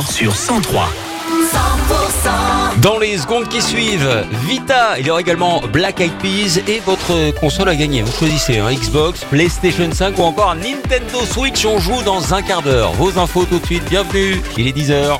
sur 103. Dans les secondes qui suivent, Vita, il y aura également Black Eyed Peas et votre console à gagner. Vous choisissez un Xbox, PlayStation 5 ou encore Nintendo Switch. On joue dans un quart d'heure. Vos infos tout de suite, bienvenue. Il est 10h.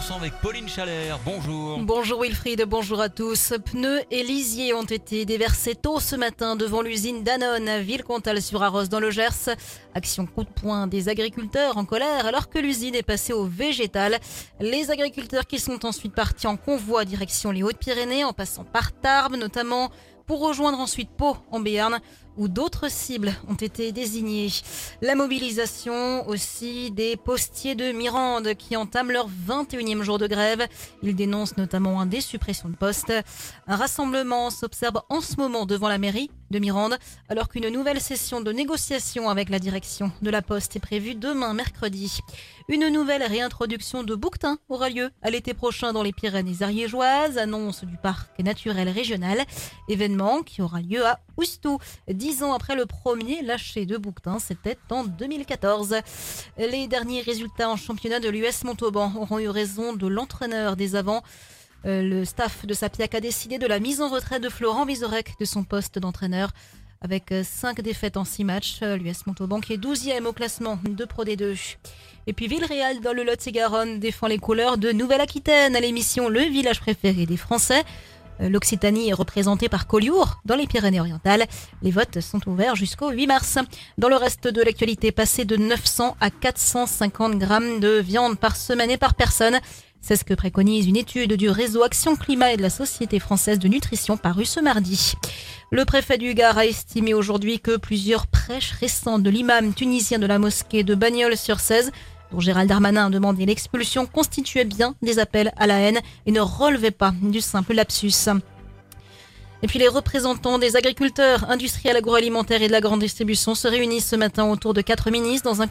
100% avec Pauline Chalère. Bonjour. Bonjour Wilfried, bonjour à tous. Pneus et lisiers ont été déversés tôt ce matin devant l'usine Danone à Villecontal-sur-Arros dans le Gers. Action coup de poing des agriculteurs en colère alors que l'usine est passée au végétal. Les agriculteurs qui sont ensuite partis en convoi direction les Hautes-Pyrénées en passant par Tarbes notamment pour rejoindre ensuite Pau en Béarn où d'autres cibles ont été désignées. La mobilisation aussi des postiers de Mirande qui entament leur 21e jour de grève. Ils dénoncent notamment un des suppressions de postes. Un rassemblement s'observe en ce moment devant la mairie de Mirande alors qu'une nouvelle session de négociation avec la direction de la poste est prévue demain mercredi. Une nouvelle réintroduction de bouquetin aura lieu à l'été prochain dans les Pyrénées ariégeoises, annonce du parc naturel régional, événement qui aura lieu à Oustou, dix ans après le premier lâcher de bouquetin, c'était en 2014. Les derniers résultats en championnat de l'US Montauban auront eu raison de l'entraîneur des avants. Euh, le staff de Sapiac a décidé de la mise en retraite de Florent Vizorek de son poste d'entraîneur. Avec 5 défaites en 6 matchs, euh, l'US Montauban est 12e au classement de Pro D2. Et puis Villeréal dans le Lot-et-Garonne défend les couleurs de Nouvelle-Aquitaine à l'émission Le village préféré des Français. Euh, L'Occitanie est représentée par Collioure dans les Pyrénées-Orientales. Les votes sont ouverts jusqu'au 8 mars. Dans le reste de l'actualité, passé de 900 à 450 grammes de viande par semaine et par personne. C'est ce que préconise une étude du réseau Action Climat et de la Société française de nutrition parue ce mardi. Le préfet du Gard a estimé aujourd'hui que plusieurs prêches récentes de l'imam tunisien de la mosquée de Bagnols-sur-Cèze dont Gérald Darmanin a demandé l'expulsion, constituaient bien des appels à la haine et ne relevaient pas du simple lapsus. Et puis les représentants des agriculteurs, industriels, agroalimentaires et de la grande distribution se réunissent ce matin autour de quatre ministres dans un